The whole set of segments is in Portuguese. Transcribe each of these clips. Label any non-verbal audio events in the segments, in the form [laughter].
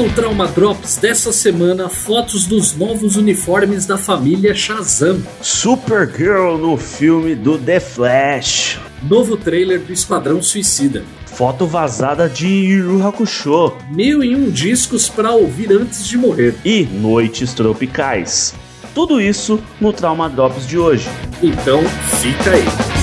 no Trauma Drops dessa semana fotos dos novos uniformes da família Shazam. Supergirl no filme do The Flash. Novo trailer do Esquadrão Suicida. Foto vazada de Yu Hakusho. Mil e um discos para ouvir antes de morrer. E noites tropicais. Tudo isso no Trauma Drops de hoje. Então fica aí.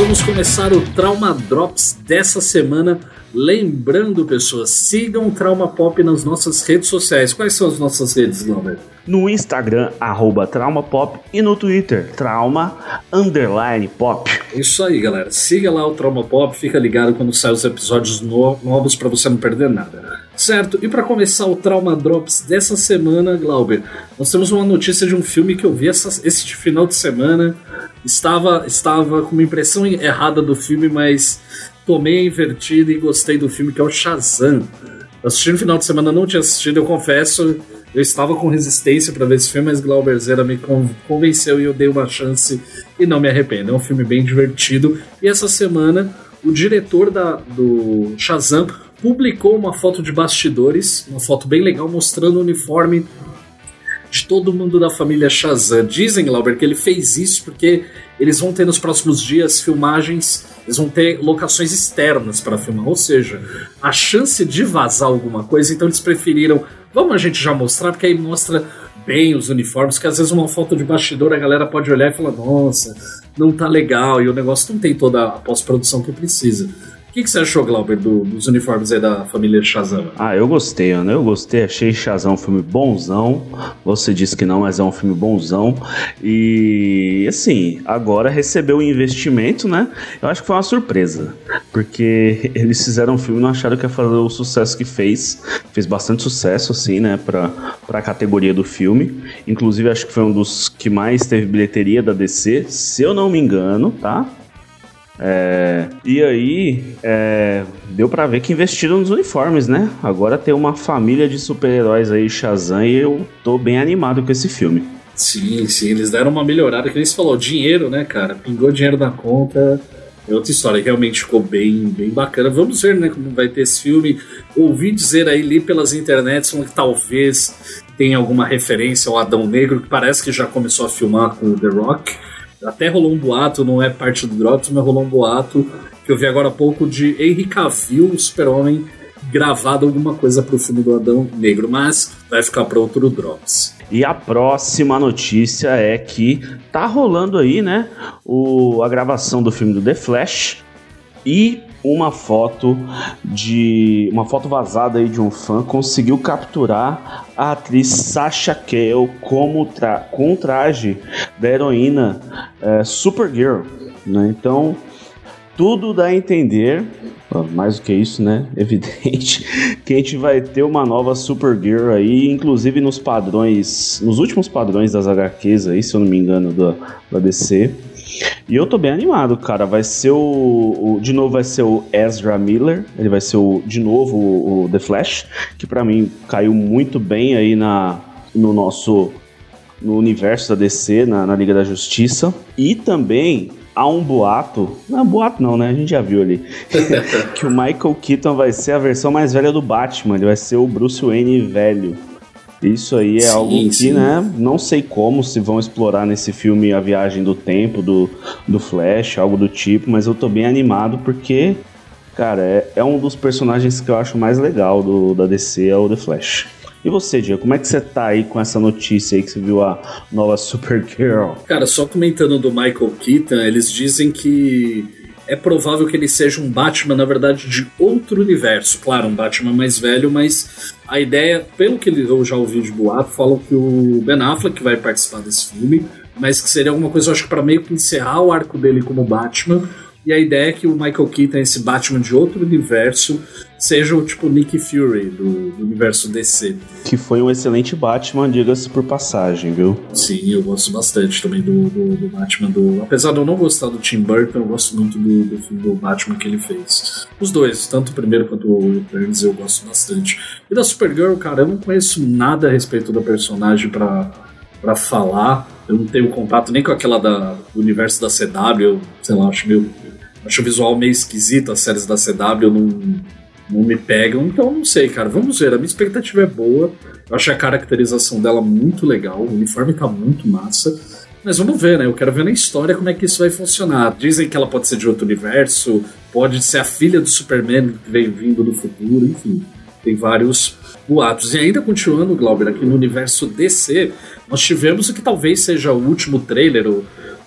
Vamos começar o Trauma Drops dessa semana. Lembrando, pessoas, sigam o Trauma Pop nas nossas redes sociais. Quais são as nossas redes, Glauber? No Instagram, arroba TraumaPop e no Twitter, Trauma Underline Pop. Isso aí, galera. Siga lá o Trauma Pop, fica ligado quando saem os episódios no novos para você não perder nada. Certo, e para começar o Trauma Drops dessa semana, Glauber, nós temos uma notícia de um filme que eu vi essa, esse final de semana. Estava, estava com uma impressão errada do filme, mas tomei a invertida e gostei do filme, que é o Shazam. Eu assisti no final de semana, não tinha assistido, eu confesso. Eu estava com resistência para ver esse filme, mas Glauberzera me convenceu e eu dei uma chance e não me arrependo. É um filme bem divertido. E essa semana, o diretor da, do Shazam publicou uma foto de bastidores, uma foto bem legal mostrando o uniforme de todo mundo da família Shazam. Dizem, Glauber, que ele fez isso porque eles vão ter nos próximos dias filmagens, eles vão ter locações externas para filmar, ou seja, a chance de vazar alguma coisa, então eles preferiram, vamos a gente já mostrar, porque aí mostra bem os uniformes, que às vezes uma foto de bastidor a galera pode olhar e falar, nossa, não tá legal, e o negócio não tem toda a pós-produção que precisa. Que, que, você achou, Glauber, do, dos uniformes aí da família Shazam? Ah, eu gostei, né? Eu gostei, achei Shazam um filme bonzão. Você disse que não, mas é um filme bonzão. E assim, agora recebeu o investimento, né? Eu acho que foi uma surpresa. Porque [laughs] eles fizeram um filme e não acharam que ia fazer o sucesso que fez. Fez bastante sucesso, assim, né? Pra, pra categoria do filme. Inclusive, acho que foi um dos que mais teve bilheteria da DC, se eu não me engano, tá? É, e aí, é, deu para ver que investiram nos uniformes, né? Agora tem uma família de super-heróis aí, Shazam, e eu tô bem animado com esse filme. Sim, sim, eles deram uma melhorada, que você falou, dinheiro, né, cara? Pingou dinheiro na conta. É outra história, realmente ficou bem, bem bacana. Vamos ver, né, como vai ter esse filme. Ouvi dizer aí, li pelas internets, que talvez tenha alguma referência ao Adão Negro, que parece que já começou a filmar com o The Rock. Até rolou um boato, não é parte do Drops, mas rolou um boato que eu vi agora há pouco de Henry Cavill, o Super-Homem, gravado alguma coisa pro filme do Adão Negro, mas vai ficar para outro Drops. E a próxima notícia é que tá rolando aí, né, o, a gravação do filme do The Flash e uma foto de uma foto vazada aí de um fã conseguiu capturar a atriz Sasha Cale como tra com o traje da heroína é, Supergirl, né? Então tudo dá a entender, mais do que isso, né? [laughs] Evidente que a gente vai ter uma nova Supergirl aí, inclusive nos padrões, nos últimos padrões das HQs aí, se eu não me engano, da, da DC. E eu tô bem animado, cara. Vai ser o, o, De novo, vai ser o Ezra Miller. Ele vai ser o. De novo, o, o The Flash. Que para mim caiu muito bem aí na, no nosso. No universo da DC, na, na Liga da Justiça. E também há um boato. Não é boato, não, né? A gente já viu ali. [laughs] que o Michael Keaton vai ser a versão mais velha do Batman. Ele vai ser o Bruce Wayne velho. Isso aí é sim, algo que, sim. né, não sei como se vão explorar nesse filme a viagem do tempo do, do Flash, algo do tipo, mas eu tô bem animado porque, cara, é, é um dos personagens que eu acho mais legal do, da DC, é o The Flash. E você, Diego, como é que você tá aí com essa notícia aí que você viu a nova [laughs] Supergirl? Cara, só comentando do Michael Keaton, eles dizem que é provável que ele seja um Batman, na verdade, de outro universo. Claro, um Batman mais velho, mas a ideia, pelo que eu já ouvi de boato, falam que o Ben Affleck vai participar desse filme, mas que seria alguma coisa, eu acho que para meio que encerrar o arco dele como Batman e a ideia é que o Michael Keaton, esse Batman de outro universo, seja o tipo Nick Fury do, do universo DC. Que foi um excelente Batman, diga-se por passagem, viu? Sim, eu gosto bastante também do, do, do, Batman do. Apesar de eu não gostar do Tim Burton, eu gosto muito do, do filme do Batman que ele fez. Os dois, tanto o primeiro quanto o Returns, eu gosto bastante. E da Supergirl, cara, eu não conheço nada a respeito da personagem para para falar. Eu não tenho contato nem com aquela da, do universo da CW, sei lá, acho meio Acho o visual meio esquisito, as séries da CW, não, não me pegam, então não sei, cara. Vamos ver. A minha expectativa é boa. Eu achei a caracterização dela muito legal. O uniforme tá muito massa. Mas vamos ver, né? Eu quero ver na história como é que isso vai funcionar. Dizem que ela pode ser de outro universo, pode ser a filha do Superman que vem vindo do futuro, enfim. Tem vários boatos. E ainda continuando, Glauber, aqui no universo DC, nós tivemos o que talvez seja o último trailer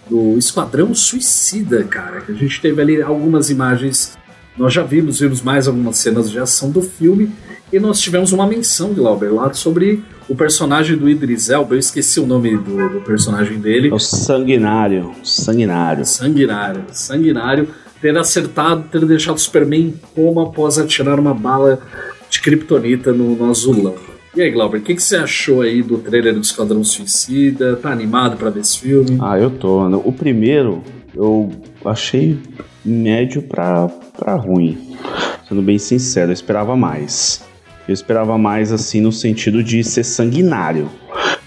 do Esquadrão Suicida, cara. Que a gente teve ali algumas imagens. Nós já vimos, vimos mais algumas cenas de ação do filme. E nós tivemos uma menção, Glauber, lá sobre o personagem do Idris Elba. Eu esqueci o nome do, do personagem dele. É o Sanguinário. Sanguinário. Sanguinário. Sanguinário. Ter acertado, ter deixado o Superman em coma após atirar uma bala de kryptonita no, no azulão. E aí, Glauber, o que, que, você achou aí do trailer do Esquadrão Suicida? Tá animado para ver esse filme? Ah, eu tô. O primeiro eu achei médio pra, pra ruim. Sendo bem sincero, eu esperava mais. Eu esperava mais assim no sentido de ser sanguinário.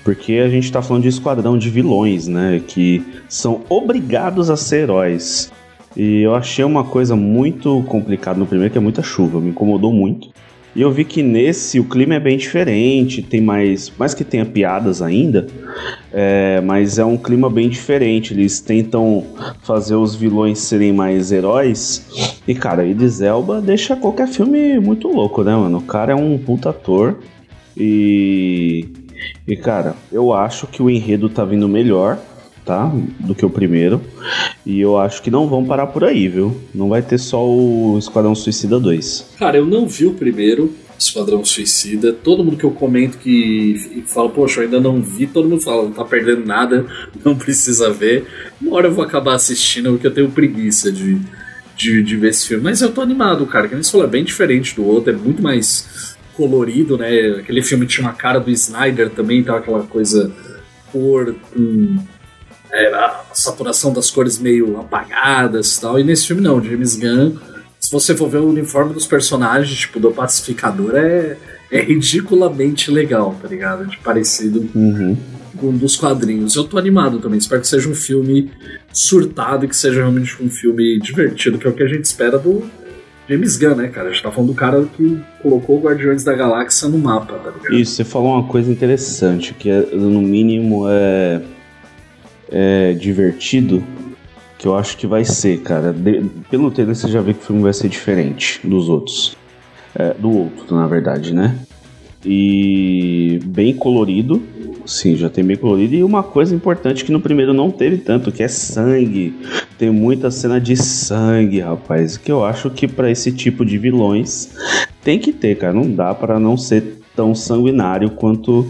Porque a gente tá falando de esquadrão de vilões, né? Que são obrigados a ser heróis. E eu achei uma coisa muito complicada no primeiro, que é muita chuva, me incomodou muito. E eu vi que nesse o clima é bem diferente, tem mais. Mais que tenha piadas ainda, é, mas é um clima bem diferente. Eles tentam fazer os vilões serem mais heróis. E, cara, Idris Elba deixa qualquer filme muito louco, né, mano? O cara é um puta ator. E. E, cara, eu acho que o enredo tá vindo melhor tá? Do que o primeiro. E eu acho que não vão parar por aí, viu? Não vai ter só o Esquadrão Suicida 2. Cara, eu não vi o primeiro. Esquadrão Suicida, todo mundo que eu comento que fala, poxa, eu ainda não vi, todo mundo fala, não tá perdendo nada, [laughs] não precisa ver. Uma hora eu vou acabar assistindo porque eu tenho preguiça de, de, de ver esse filme. Mas eu tô animado, cara, que nem falou, é bem diferente do outro, é muito mais colorido, né? Aquele filme tinha uma cara do Snyder também, tava aquela coisa cor com é, a saturação das cores meio apagadas e tal. E nesse filme não, James Gunn, se você for ver o uniforme dos personagens, tipo, do pacificador, é, é ridiculamente legal, tá ligado? De parecido uhum. com um dos quadrinhos. Eu tô animado também, espero que seja um filme surtado e que seja realmente um filme divertido, que é o que a gente espera do James Gunn, né, cara? A gente tá falando do cara que colocou o Guardiões da Galáxia no mapa, tá ligado? Isso, você falou uma coisa interessante, que é, no mínimo é é, divertido que eu acho que vai ser, cara. De, pelo trailer você já vê que o filme vai ser diferente dos outros. É, do outro, na verdade, né? E bem colorido. Sim, já tem bem colorido. E uma coisa importante que no primeiro não teve tanto, que é sangue. Tem muita cena de sangue, rapaz. Que eu acho que para esse tipo de vilões tem que ter, cara. Não dá para não ser tão sanguinário quanto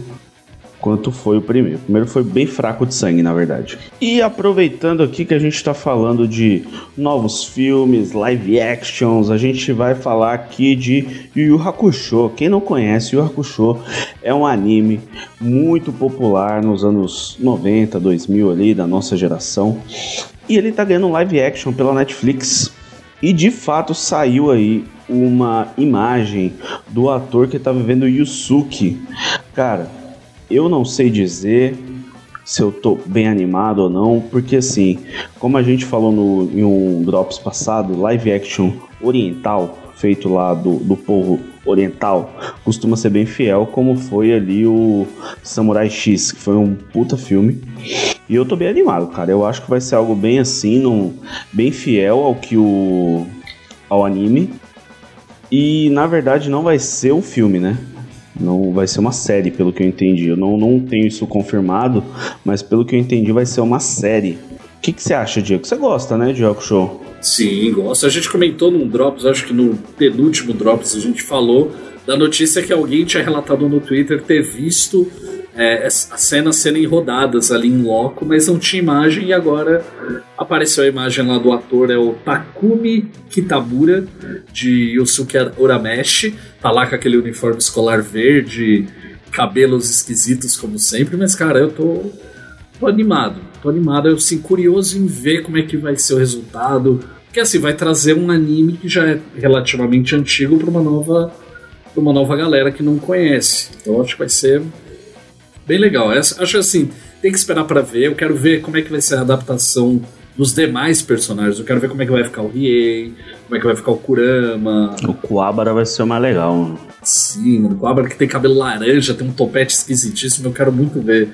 quanto foi o primeiro. O primeiro foi bem fraco de sangue, na verdade. E aproveitando aqui que a gente está falando de novos filmes, live actions, a gente vai falar aqui de Yu Yu Hakusho. Quem não conhece, Yu Hakusho é um anime muito popular nos anos 90, 2000 ali, da nossa geração. E ele tá ganhando live action pela Netflix. E de fato saiu aí uma imagem do ator que tá vivendo Yusuke. Cara, eu não sei dizer se eu tô bem animado ou não, porque assim, como a gente falou no, em um Drops passado, live action oriental, feito lá do, do povo oriental, costuma ser bem fiel, como foi ali o Samurai X, que foi um puta filme. E eu tô bem animado, cara. Eu acho que vai ser algo bem assim, num, bem fiel ao que o. ao anime. E na verdade não vai ser um filme, né? Não vai ser uma série, pelo que eu entendi. Eu não, não tenho isso confirmado, mas pelo que eu entendi, vai ser uma série. O que, que você acha, Diego? Você gosta, né, de Rock Show? Sim, gosto. A gente comentou num Drops, acho que no penúltimo Drops a gente falou da notícia que alguém tinha relatado no Twitter ter visto é, as cenas serem rodadas ali em loco, mas não tinha imagem e agora apareceu a imagem lá do ator, é o Takumi Kitabura, de Yosuke Urameshi, tá lá com aquele uniforme escolar verde, cabelos esquisitos como sempre, mas cara, eu tô, tô animado, tô animado, eu sim curioso em ver como é que vai ser o resultado, porque assim, vai trazer um anime que já é relativamente antigo para uma nova pra uma nova galera que não conhece. Então acho que vai ser bem legal. Essa, acho assim, tem que esperar para ver. Eu quero ver como é que vai ser a adaptação dos demais personagens. Eu quero ver como é que vai ficar o Riei, como é que vai ficar o Kurama. O Kuabara vai ser o mais legal. Mano. Sim, mano. O Kuabara que tem cabelo laranja, tem um topete esquisitíssimo. Eu quero muito ver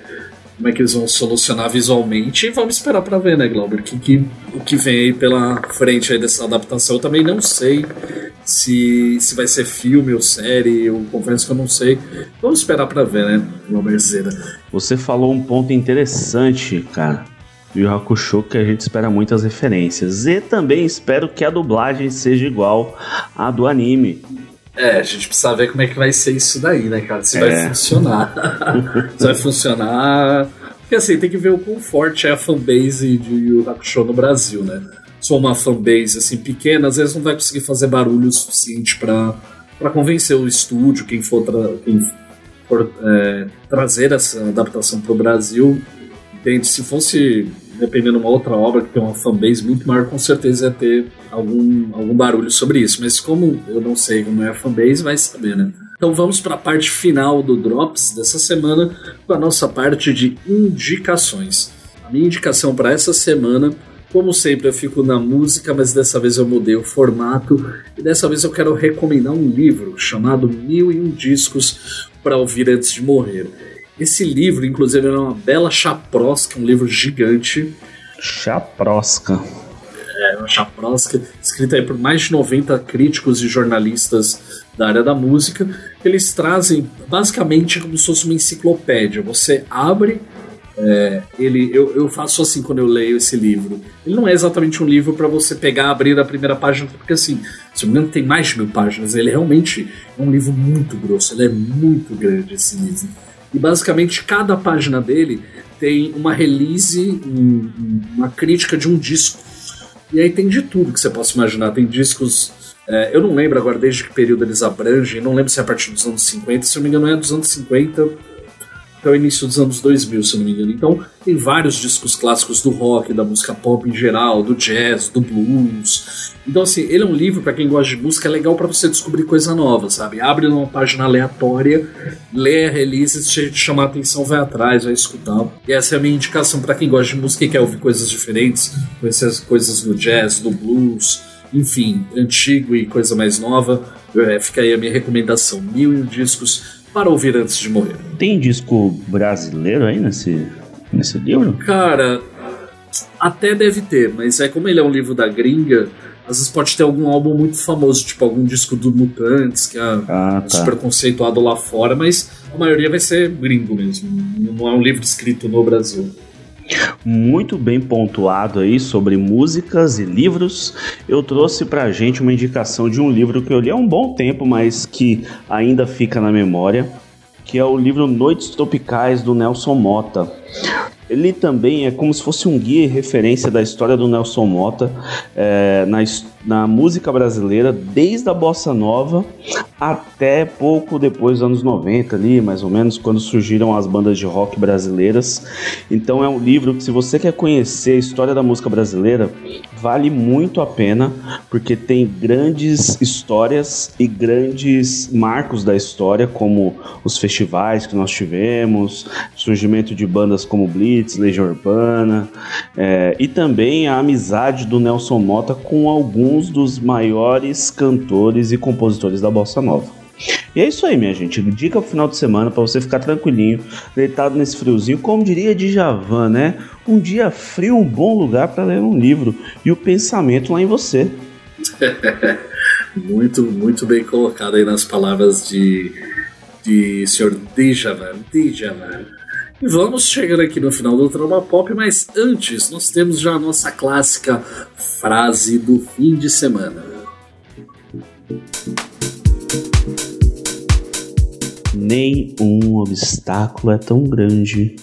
como é que eles vão solucionar visualmente. E vamos esperar para ver, né, Glauber? Que, que, o que vem aí pela frente aí dessa adaptação. Eu também não sei se, se vai ser filme ou série, eu confesso que eu não sei. Vamos esperar para ver, né, Zeda? Você falou um ponto interessante, cara. E o Hakusho que a gente espera muitas referências. E também espero que a dublagem seja igual à do anime. É, a gente precisa ver como é que vai ser isso daí, né, cara? Se é. vai funcionar. [laughs] Se vai funcionar. Porque assim, tem que ver o quão forte é a fanbase de Yu Hakusho no Brasil, né? For uma fanbase assim pequena, às vezes não vai conseguir fazer barulho o suficiente para convencer o estúdio, quem for, tra quem for é, trazer essa adaptação para o Brasil. Entende? Se fosse dependendo de uma outra obra que tem uma fanbase muito maior, com certeza ia ter algum, algum barulho sobre isso. Mas como eu não sei como é a fanbase, vai saber, né? Então vamos para a parte final do Drops dessa semana, com a nossa parte de indicações. A minha indicação para essa semana, como sempre, eu fico na música, mas dessa vez eu mudei o formato e dessa vez eu quero recomendar um livro chamado Mil e Um Discos para Ouvir Antes de Morrer. Esse livro, inclusive, é uma bela chaprosca, um livro gigante. Chaprosca. É, uma chaprosca, escrita aí por mais de 90 críticos e jornalistas da área da música. Eles trazem basicamente como se fosse uma enciclopédia. Você abre é, ele, eu, eu faço assim quando eu leio esse livro. Ele não é exatamente um livro para você pegar, abrir a primeira página, porque assim, se não me engano, tem mais de mil páginas. Ele realmente é um livro muito grosso, ele é muito grande esse livro. E basicamente cada página dele tem uma release, um, uma crítica de um disco. E aí tem de tudo que você possa imaginar. Tem discos. É, eu não lembro agora desde que período eles abrangem, não lembro se é a partir dos anos 50, se eu não me engano é dos anos 50 até o início dos anos 2000, se não me engano. Então, tem vários discos clássicos do rock, da música pop em geral, do jazz, do blues. Então, assim, ele é um livro para quem gosta de música, é legal para você descobrir coisa nova, sabe? Abre numa página aleatória, lê a release, se te chamar a atenção, vai atrás, vai escutar. E essa é a minha indicação para quem gosta de música e quer ouvir coisas diferentes, conhecer as coisas do jazz, do blues, enfim, antigo e coisa mais nova. É, fica aí a minha recomendação: mil e um discos para ouvir antes de morrer. Tem disco brasileiro aí nesse, nesse livro? Cara, até deve ter, mas é como ele é um livro da gringa, às vezes pode ter algum álbum muito famoso, tipo algum disco do Mutantes, que é ah, tá. super conceituado lá fora, mas a maioria vai ser gringo mesmo. Não é um livro escrito no Brasil. Muito bem pontuado aí sobre músicas e livros. Eu trouxe pra gente uma indicação de um livro que eu li há um bom tempo, mas que ainda fica na memória, que é o livro Noites Tropicais do Nelson Mota. Ele também é como se fosse um guia e referência da história do Nelson Mota é, na, na música brasileira, desde a bossa nova até pouco depois dos anos 90 ali, mais ou menos, quando surgiram as bandas de rock brasileiras. Então é um livro que se você quer conhecer a história da música brasileira, vale muito a pena, porque tem grandes histórias e grandes marcos da história, como os festivais que nós tivemos, surgimento de bandas como Blitz, Legião Urbana, é, e também a amizade do Nelson Mota com alguns dos maiores cantores e compositores da bossa nova. E é isso aí, minha gente. Dica pro final de semana para você ficar tranquilinho, deitado nesse friozinho, como diria Djavan, né? Um dia frio, um bom lugar para ler um livro e o pensamento lá em você. [laughs] muito, muito bem colocado aí nas palavras de, de Sr. Djavan. Djavan. E vamos chegando aqui no final do Trauma Pop, mas antes nós temos já a nossa clássica frase do fim de semana. Nenhum obstáculo é tão grande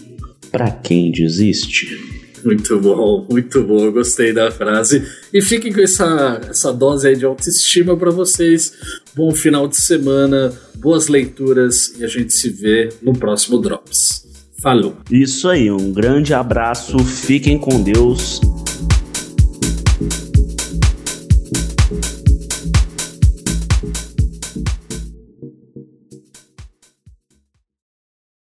para quem desiste. Muito bom, muito bom, eu gostei da frase. E fiquem com essa, essa dose aí de autoestima para vocês. Bom final de semana, boas leituras e a gente se vê no próximo Drops. Falou! Isso aí, um grande abraço, fiquem com Deus